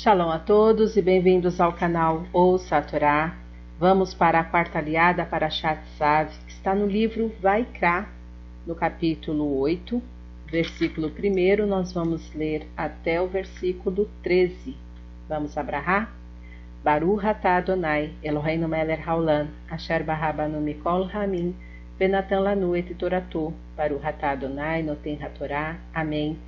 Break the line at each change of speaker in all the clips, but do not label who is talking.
Shalom a todos e bem-vindos ao canal Ouça a Torá. Vamos para a quarta aliada para Shatzav, que está no livro Vaikra, no capítulo 8, versículo 1. Nós vamos ler até o versículo 13. Vamos abrahar? Baruch atah Adonai, Eloheinu melech haolam, asher barabanu mikol ramin, benatan lanu et toratu, Baruch atah Adonai, noten hatorá. Amém.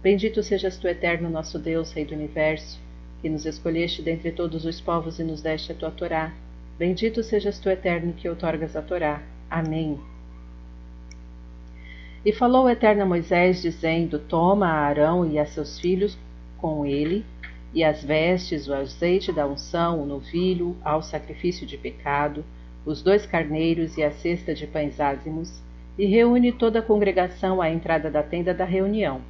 Bendito sejas tu, eterno nosso Deus, Rei do Universo, que nos escolheste dentre todos os povos e nos deste a tua Torá. Bendito sejas tu, eterno, que outorgas a Torá. Amém. E falou o Eterno a Moisés, dizendo: Toma a Arão e a seus filhos com ele, e as vestes, o azeite da unção, o novilho, ao sacrifício de pecado, os dois carneiros e a cesta de pães ázimos, e reúne toda a congregação à entrada da tenda da reunião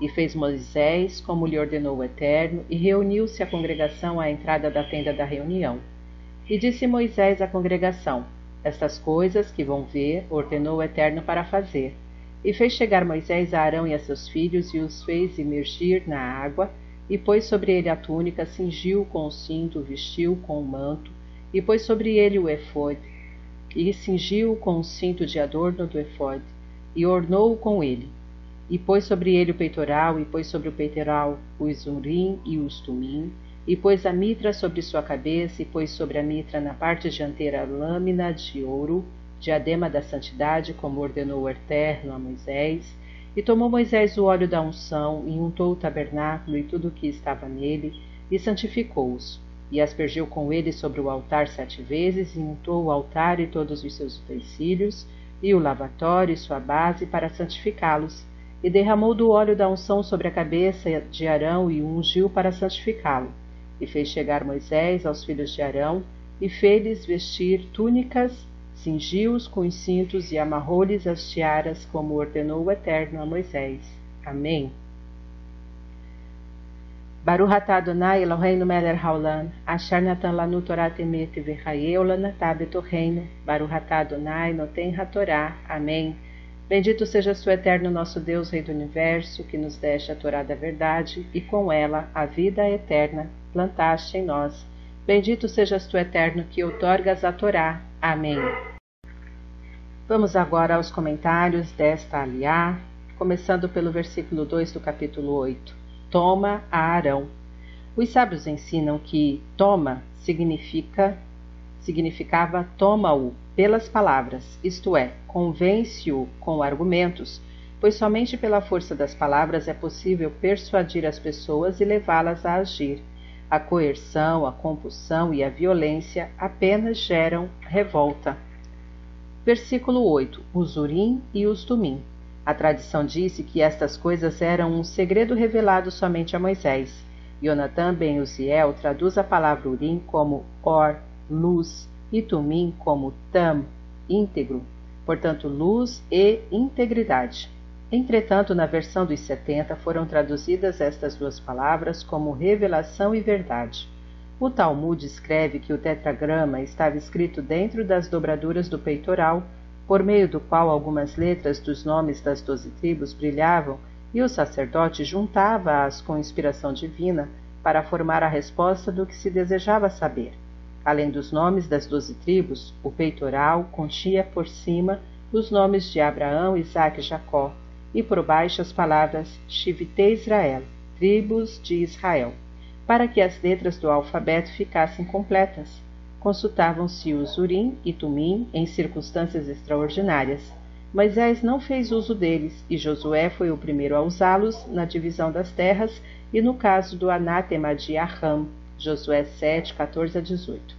e fez Moisés como lhe ordenou o Eterno, e reuniu-se a congregação à entrada da tenda da reunião. E disse Moisés à congregação: Estas coisas que vão ver, ordenou o Eterno para fazer. E fez chegar Moisés a Arão e a seus filhos, e os fez imergir na água, e pôs sobre ele a túnica, cingiu com o cinto, vestiu com o manto, e pôs sobre ele o efode, e cingiu com o cinto de adorno do efode, e ornou-o com ele e pôs sobre ele o peitoral, e pôs sobre o peitoral o zurim e o tumim, e pôs a mitra sobre sua cabeça, e pôs sobre a mitra na parte dianteira a lâmina de ouro, diadema da santidade, como ordenou o Eterno a Moisés. E tomou Moisés o óleo da unção, e untou o tabernáculo e tudo o que estava nele, e santificou-os. E aspergiu com ele sobre o altar sete vezes, e untou o altar e todos os seus utensílios, e o lavatório e sua base, para santificá-los e derramou do óleo da unção sobre a cabeça de Arão e ungiu para santificá-lo. E fez chegar Moisés aos filhos de Arão, e fez-lhes vestir túnicas, cingiu-os com os cintos e amarrou-lhes as tiaras, como ordenou o Eterno a Moisés. Amém. Baruch atah Adonai Eloheinu melech haolam, asher natan lanu Torah temet v'chayeu lanatah betoreinu, Baruch atah Adonai noten hatorá. Amém. Bendito seja o eterno nosso Deus, Rei do Universo, que nos deste a Torá da verdade e com ela a vida eterna plantaste em nós. Bendito sejas tu, eterno, que outorgas a Torá. Amém. Vamos agora aos comentários desta aliá, começando pelo versículo 2 do capítulo 8. Toma a Arão. Os sábios ensinam que toma significa significava toma-o pelas palavras, isto é, convence-o com argumentos, pois somente pela força das palavras é possível persuadir as pessoas e levá-las a agir. A coerção, a compulsão e a violência apenas geram revolta. Versículo 8: Os Urim e os Tumim. A tradição disse que estas coisas eram um segredo revelado somente a Moisés. Jonathan ben Uziel traduz a palavra Urim como Or, luz, e Tumim como Tam, íntegro, portanto luz e integridade. Entretanto, na versão dos 70 foram traduzidas estas duas palavras como revelação e verdade. O Talmud escreve que o tetragrama estava escrito dentro das dobraduras do peitoral, por meio do qual algumas letras dos nomes das doze tribos brilhavam, e o sacerdote juntava-as com inspiração divina para formar a resposta do que se desejava saber. Além dos nomes das doze tribos, o peitoral continha por cima os nomes de Abraão, Isaac e Jacó, e por baixo as palavras Shivite Israel, tribos de Israel, para que as letras do alfabeto ficassem completas. Consultavam-se os Urim e Tumim em circunstâncias extraordinárias. Moisés não fez uso deles, e Josué foi o primeiro a usá-los na divisão das terras e no caso do anátema de Aham, Josué 7, 14 a 18.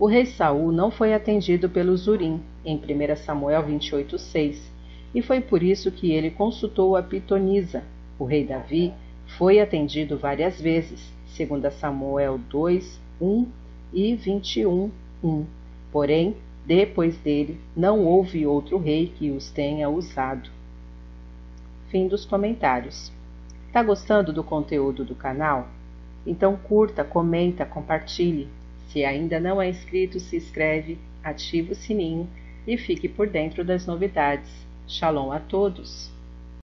O rei Saul não foi atendido pelos Urim, em 1 Samuel 28, 6, e foi por isso que ele consultou a Pitonisa. O rei Davi foi atendido várias vezes, 2 Samuel 2, 1 e 21, 1. Porém, depois dele, não houve outro rei que os tenha usado. Fim dos comentários. Tá gostando do conteúdo do canal? Então curta, comenta, compartilhe. Se ainda não é inscrito, se inscreve, ative o sininho e fique por dentro das novidades. Shalom a todos!